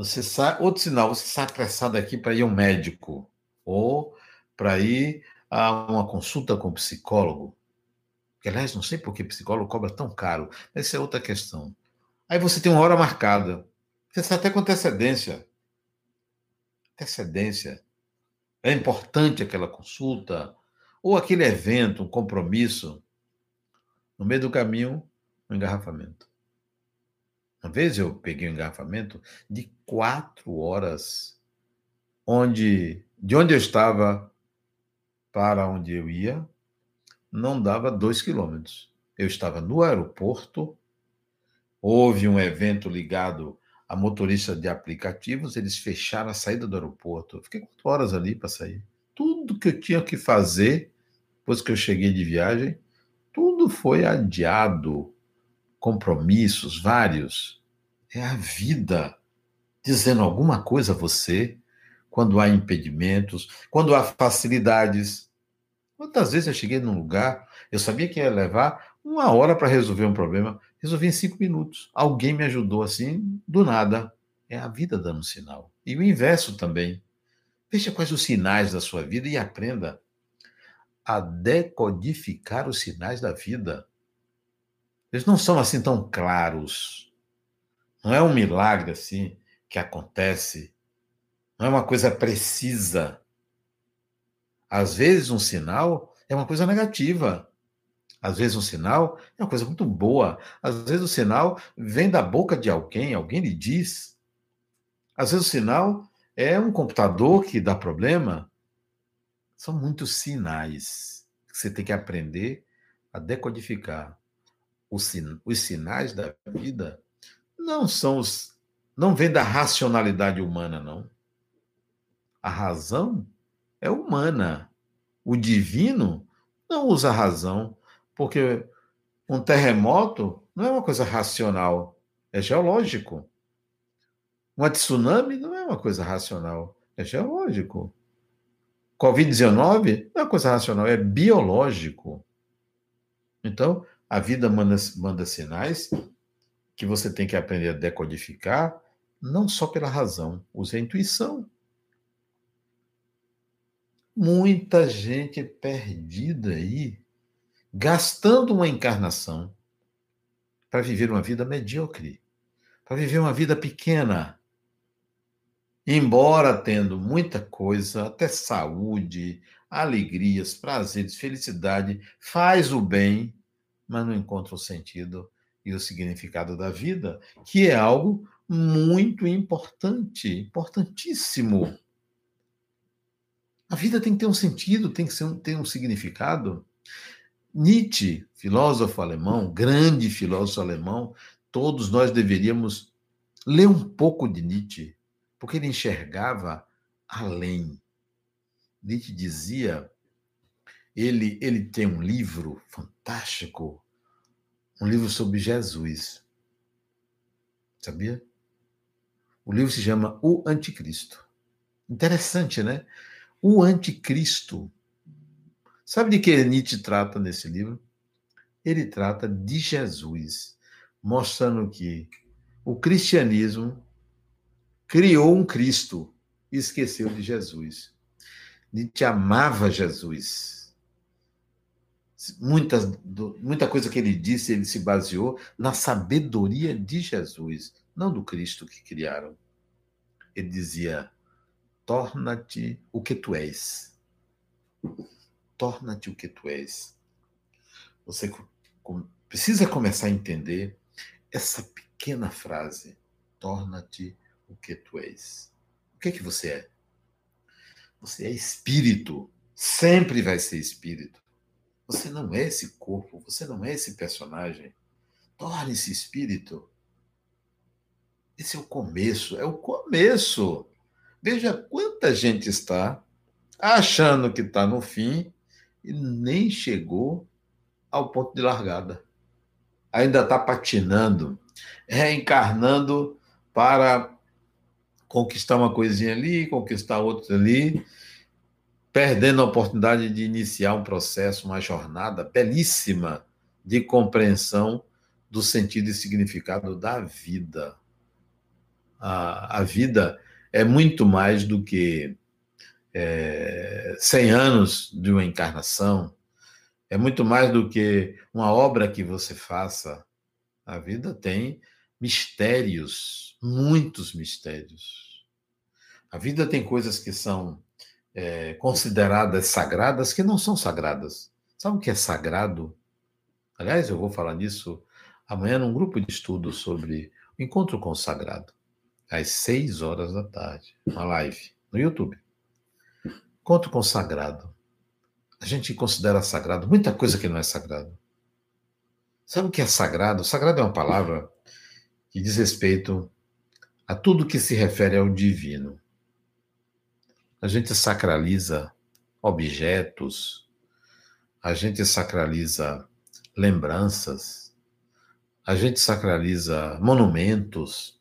Você sai, outro sinal, você sai apressado aqui para ir ao médico ou para ir a uma consulta com o psicólogo. Que, aliás, não sei por que psicólogo cobra tão caro. Essa é outra questão. Aí você tem uma hora marcada. Você está até com antecedência. Antecedência. É importante aquela consulta, ou aquele evento, um compromisso. No meio do caminho, um engarrafamento. Uma vez eu peguei um engarrafamento de quatro horas, onde de onde eu estava para onde eu ia, não dava dois quilômetros. Eu estava no aeroporto, houve um evento ligado a motorista de aplicativos, eles fecharam a saída do aeroporto. Eu fiquei quatro horas ali para sair. Tudo que eu tinha que fazer, depois que eu cheguei de viagem, tudo foi adiado. Compromissos vários. É a vida dizendo alguma coisa a você quando há impedimentos, quando há facilidades. Quantas vezes eu cheguei num lugar, eu sabia que ia levar uma hora para resolver um problema, resolvi em cinco minutos. Alguém me ajudou assim, do nada. É a vida dando sinal. E o inverso também. Veja quais os sinais da sua vida e aprenda a decodificar os sinais da vida. Eles não são assim tão claros. Não é um milagre assim que acontece. Não é uma coisa precisa. Às vezes, um sinal é uma coisa negativa. Às vezes, um sinal é uma coisa muito boa. Às vezes, o sinal vem da boca de alguém, alguém lhe diz. Às vezes, o sinal é um computador que dá problema. São muitos sinais que você tem que aprender a decodificar. Os, sinais da vida não são os. Não vêm da racionalidade humana, não. A razão é humana. O divino não usa razão, porque um terremoto não é uma coisa racional, é geológico. Um tsunami não é uma coisa racional, é geológico. Covid-19 não é uma coisa racional, é biológico. Então, a vida manda, manda sinais que você tem que aprender a decodificar, não só pela razão, use a intuição. Muita gente perdida aí, gastando uma encarnação para viver uma vida medíocre, para viver uma vida pequena. Embora tendo muita coisa, até saúde, alegrias, prazeres, felicidade, faz o bem, mas não encontra o sentido e o significado da vida, que é algo muito importante, importantíssimo. A vida tem que ter um sentido, tem que ser ter um significado. Nietzsche, filósofo alemão, grande filósofo alemão, todos nós deveríamos ler um pouco de Nietzsche, porque ele enxergava além. Nietzsche dizia, ele, ele tem um livro fantástico, um livro sobre Jesus. Sabia? O livro se chama O Anticristo. Interessante, né? O Anticristo. Sabe de que Nietzsche trata nesse livro? Ele trata de Jesus, mostrando que o cristianismo criou um Cristo e esqueceu de Jesus. Nietzsche amava Jesus. Muita, muita coisa que ele disse, ele se baseou na sabedoria de Jesus, não do Cristo que criaram. Ele dizia: torna-te o que tu és. Torna-te o que tu és. Você precisa começar a entender essa pequena frase: torna-te o que tu és. O que é que você é? Você é espírito, sempre vai ser espírito. Você não é esse corpo, você não é esse personagem. Torne-se espírito. Esse é o começo, é o começo. Veja quanta gente está achando que está no fim e nem chegou ao ponto de largada. Ainda está patinando, reencarnando para conquistar uma coisinha ali, conquistar outra ali, perdendo a oportunidade de iniciar um processo, uma jornada belíssima de compreensão do sentido e significado da vida. A, a vida é muito mais do que é, 100 anos de uma encarnação, é muito mais do que uma obra que você faça. A vida tem mistérios, muitos mistérios. A vida tem coisas que são é, consideradas sagradas que não são sagradas. Sabe o que é sagrado? Aliás, eu vou falar nisso amanhã num grupo de estudo sobre o encontro com o sagrado, às seis horas da tarde, uma live no YouTube. Encontro com o sagrado. A gente considera sagrado muita coisa que não é sagrado. Sabe o que é sagrado? Sagrado é uma palavra que diz respeito a tudo que se refere ao divino. A gente sacraliza objetos, a gente sacraliza lembranças, a gente sacraliza monumentos,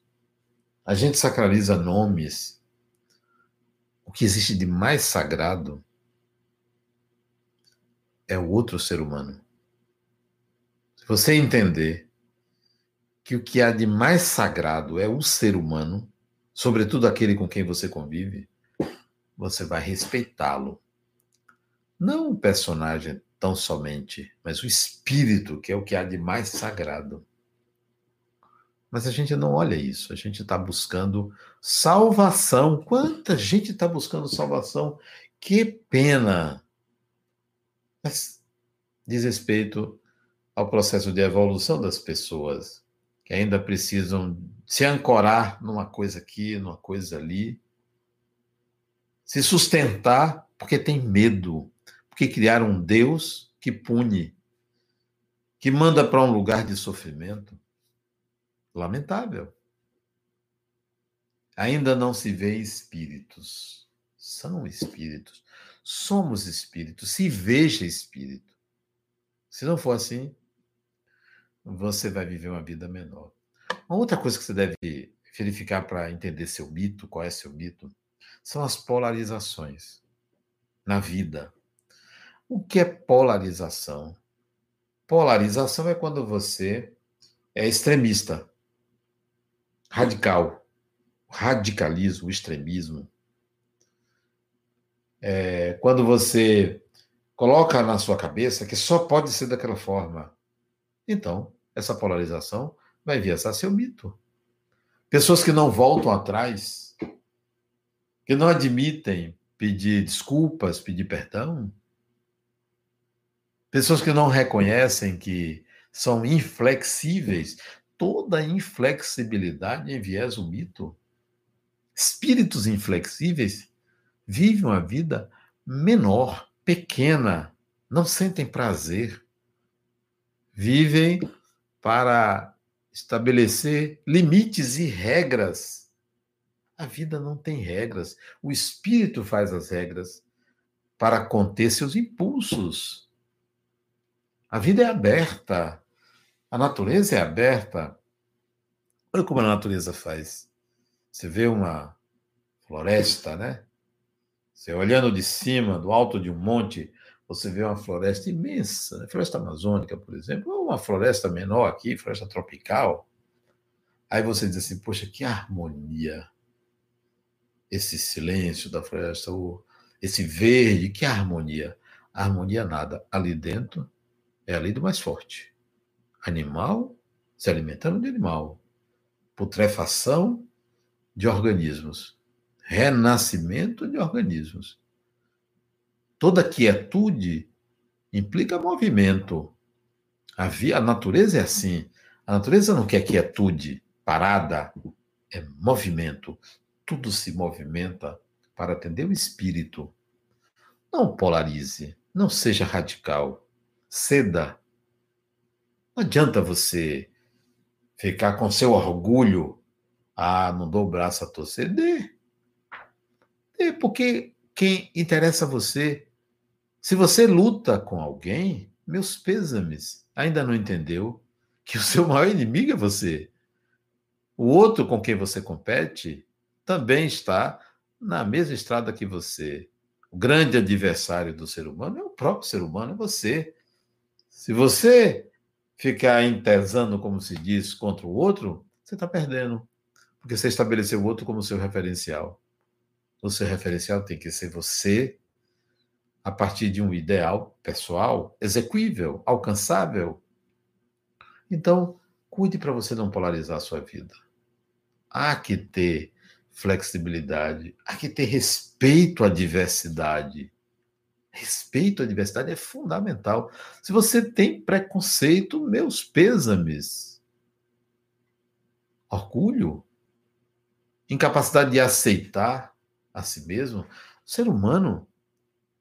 a gente sacraliza nomes. O que existe de mais sagrado é o outro ser humano. Se você entender que o que há de mais sagrado é o ser humano, sobretudo aquele com quem você convive, você vai respeitá-lo. Não o personagem tão somente, mas o espírito, que é o que há de mais sagrado. Mas a gente não olha isso, a gente está buscando salvação. Quanta gente está buscando salvação? Que pena! Mas diz respeito ao processo de evolução das pessoas, que ainda precisam se ancorar numa coisa aqui, numa coisa ali, se sustentar porque tem medo, porque criaram um Deus que pune, que manda para um lugar de sofrimento. Lamentável. Ainda não se vê espíritos. São espíritos. Somos espíritos. Se veja espírito. Se não for assim, você vai viver uma vida menor. Uma outra coisa que você deve verificar para entender seu mito, qual é seu mito, são as polarizações na vida. O que é polarização? Polarização é quando você é extremista, radical, radicalismo, extremismo é, quando você coloca na sua cabeça que só pode ser daquela forma, então essa polarização vai vir a seu mito. Pessoas que não voltam atrás, que não admitem pedir desculpas, pedir perdão, pessoas que não reconhecem que são inflexíveis, toda inflexibilidade enviesa o mito. Espíritos inflexíveis vivem uma vida menor, pequena, não sentem prazer. Vivem para estabelecer limites e regras. A vida não tem regras. O espírito faz as regras para conter seus impulsos. A vida é aberta. A natureza é aberta. Olha como a natureza faz. Você vê uma floresta, né? Você olhando de cima, do alto de um monte, você vê uma floresta imensa, floresta amazônica, por exemplo, ou uma floresta menor aqui, floresta tropical. Aí você diz assim, poxa, que harmonia. Esse silêncio da floresta, esse verde, que harmonia. Harmonia nada. Ali dentro é a lei do mais forte. Animal se alimentando de animal. Putrefação de organismos renascimento de organismos. Toda quietude implica movimento. A, via, a natureza é assim. A natureza não quer quietude, parada, é movimento. Tudo se movimenta para atender o espírito. Não polarize, não seja radical, ceda. Não adianta você ficar com seu orgulho. Ah, não dou o braço a torcer. Dê. É porque quem interessa a você. Se você luta com alguém, meus pêsames, ainda não entendeu que o seu maior inimigo é você. O outro com quem você compete também está na mesma estrada que você. O grande adversário do ser humano é o próprio ser humano, é você. Se você ficar entesando, como se diz, contra o outro, você está perdendo. Porque você estabeleceu o outro como seu referencial. O seu referencial tem que ser você, a partir de um ideal pessoal, execuível, alcançável. Então, cuide para você não polarizar a sua vida. Há que ter flexibilidade, há que ter respeito à diversidade. Respeito à diversidade é fundamental. Se você tem preconceito, meus pêsames. Orgulho, incapacidade de aceitar, a si mesmo, o ser humano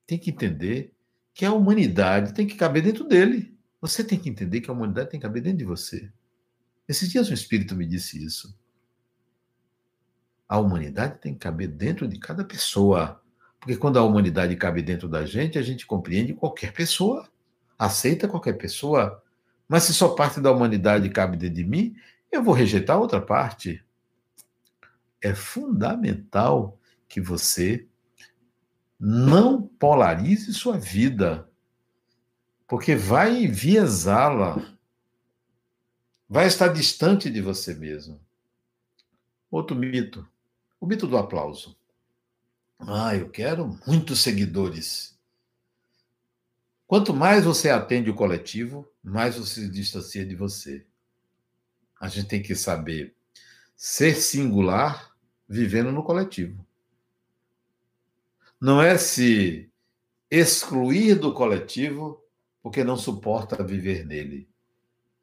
tem que entender que a humanidade tem que caber dentro dele. Você tem que entender que a humanidade tem que caber dentro de você. Esses dias um espírito me disse isso. A humanidade tem que caber dentro de cada pessoa. Porque quando a humanidade cabe dentro da gente, a gente compreende qualquer pessoa, aceita qualquer pessoa. Mas se só parte da humanidade cabe dentro de mim, eu vou rejeitar outra parte. É fundamental que você não polarize sua vida, porque vai enviesá-la, vai estar distante de você mesmo. Outro mito, o mito do aplauso. Ah, eu quero muitos seguidores. Quanto mais você atende o coletivo, mais você se distancia de você. A gente tem que saber ser singular vivendo no coletivo não é se excluir do coletivo porque não suporta viver nele,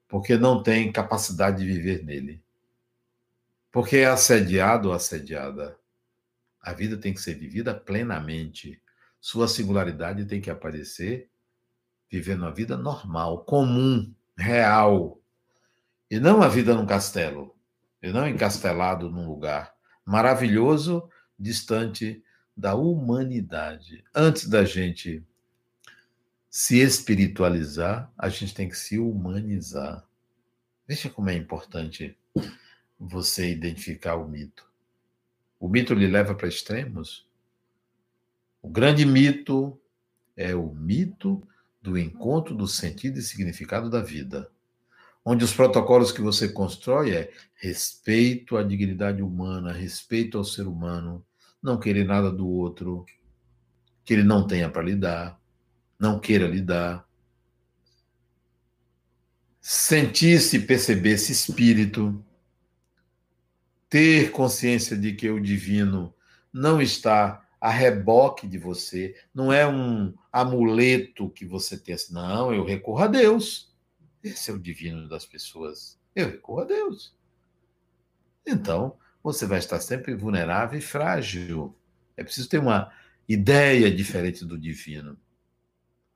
porque não tem capacidade de viver nele, porque é assediado ou assediada. A vida tem que ser vivida plenamente. Sua singularidade tem que aparecer vivendo a vida normal, comum, real. E não a vida num castelo, e não encastelado num lugar maravilhoso, distante da humanidade. Antes da gente se espiritualizar, a gente tem que se humanizar. Veja como é importante você identificar o mito. O mito lhe leva para extremos. O grande mito é o mito do encontro do sentido e significado da vida, onde os protocolos que você constrói é respeito à dignidade humana, respeito ao ser humano, não querer nada do outro que ele não tenha para lhe dar, não queira lhe dar. Sentir-se, perceber esse espírito, ter consciência de que o divino não está a reboque de você, não é um amuleto que você tem assim, não, eu recorro a Deus. Esse é o divino das pessoas. Eu recorro a Deus. Então, você vai estar sempre vulnerável e frágil. É preciso ter uma ideia diferente do divino.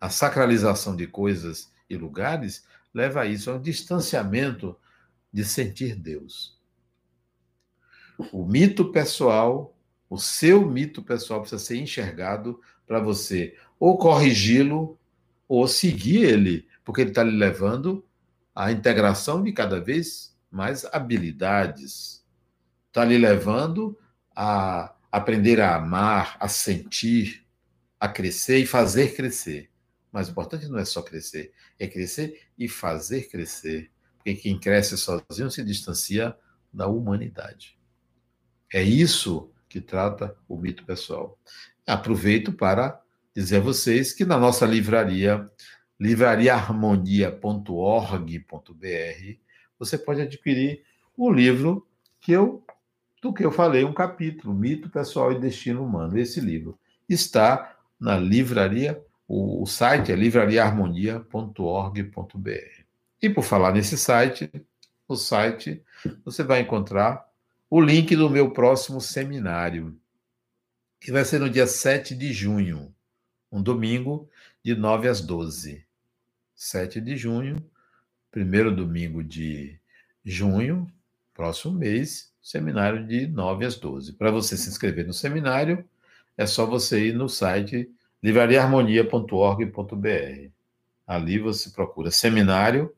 A sacralização de coisas e lugares leva a isso, a um distanciamento de sentir Deus. O mito pessoal, o seu mito pessoal precisa ser enxergado para você ou corrigi-lo ou seguir ele, porque ele está lhe levando à integração de cada vez mais habilidades. Está lhe levando a aprender a amar, a sentir, a crescer e fazer crescer. Mas o importante não é só crescer, é crescer e fazer crescer. Porque quem cresce sozinho se distancia da humanidade. É isso que trata o mito pessoal. Aproveito para dizer a vocês que na nossa livraria, livrariaharmonia.org.br, você pode adquirir o livro que eu do que eu falei, um capítulo, Mito Pessoal e Destino Humano. Esse livro está na livraria, o, site é livrariaharmonia.org.br. E por falar nesse site, no site você vai encontrar o link do meu próximo seminário, que vai ser no dia 7 de junho, um domingo, de 9 às 12. 7 de junho, primeiro domingo de junho, próximo mês, seminário de 9 às 12. Para você se inscrever no seminário, é só você ir no site livrariaharmonia.org.br. Ali você procura seminário,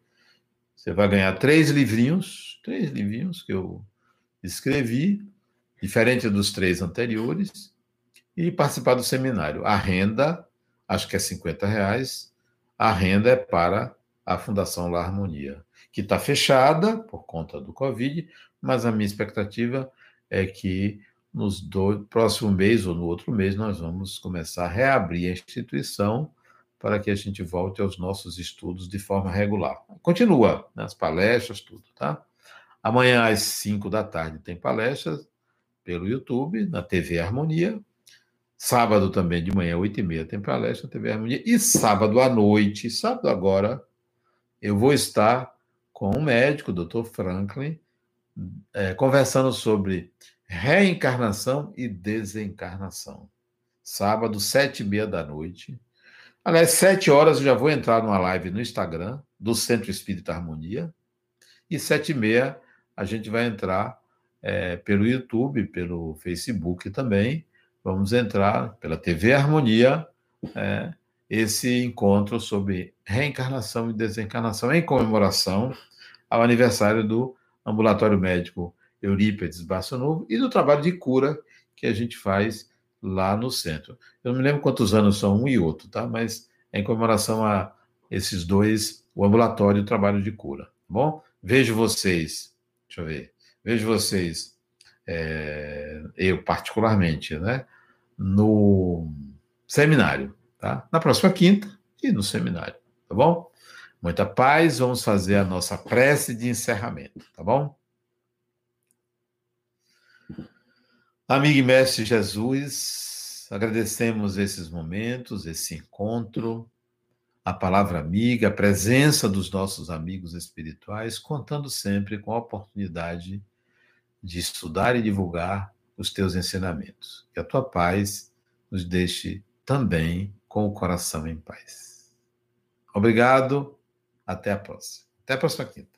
você vai ganhar três livrinhos, três livrinhos que eu escrevi, diferente dos três anteriores, e participar do seminário. A renda, acho que é 50 reais, a renda é para a Fundação La Harmonia, que está fechada por conta do Covid, mas a minha expectativa é que nos do próximo mês ou no outro mês nós vamos começar a reabrir a instituição para que a gente volte aos nossos estudos de forma regular. Continua, nas né, palestras, tudo, tá? Amanhã às 5 da tarde tem palestras pelo YouTube, na TV Harmonia. Sábado também de manhã, 8 e meia, tem palestra na TV Harmonia. E sábado à noite, sábado agora, eu vou estar com um médico, o Dr. Franklin, é, conversando sobre reencarnação e desencarnação. Sábado, sete e meia da noite. Aliás, sete horas eu já vou entrar numa live no Instagram do Centro Espírita Harmonia. E sete e meia a gente vai entrar é, pelo YouTube, pelo Facebook também. Vamos entrar pela TV Harmonia, é, esse encontro sobre reencarnação e desencarnação em comemoração ao aniversário do Ambulatório Médico Eurípedes Basso Novo e do trabalho de cura que a gente faz lá no centro. Eu não me lembro quantos anos são um e outro, tá? Mas é em comemoração a esses dois, o ambulatório e o trabalho de cura, tá bom? Vejo vocês, deixa eu ver, vejo vocês, é, eu particularmente, né? No seminário, tá? Na próxima quinta e no seminário, tá bom? Muita paz, vamos fazer a nossa prece de encerramento, tá bom? Amigo e mestre Jesus, agradecemos esses momentos, esse encontro, a palavra amiga, a presença dos nossos amigos espirituais, contando sempre com a oportunidade de estudar e divulgar os teus ensinamentos. Que a tua paz nos deixe também com o coração em paz. Obrigado até a próxima. Até a próxima quinta.